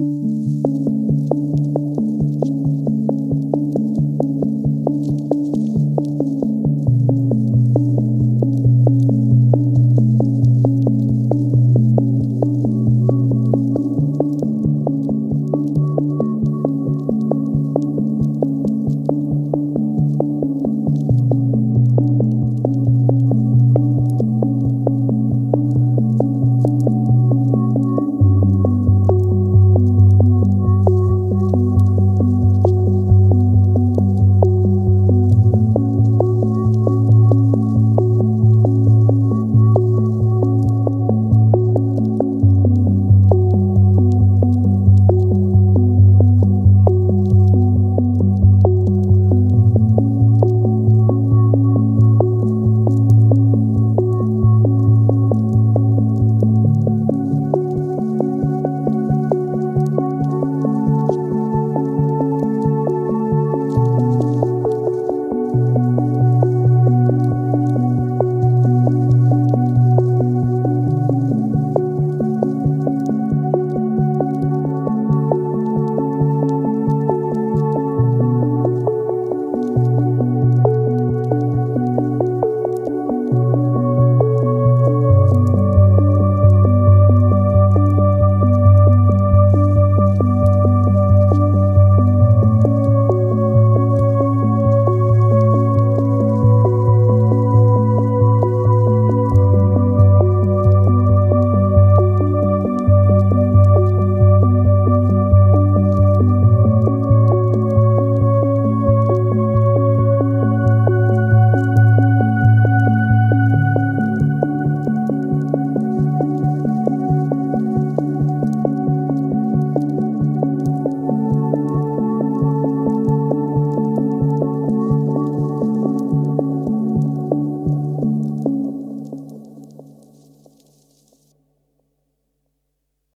う Música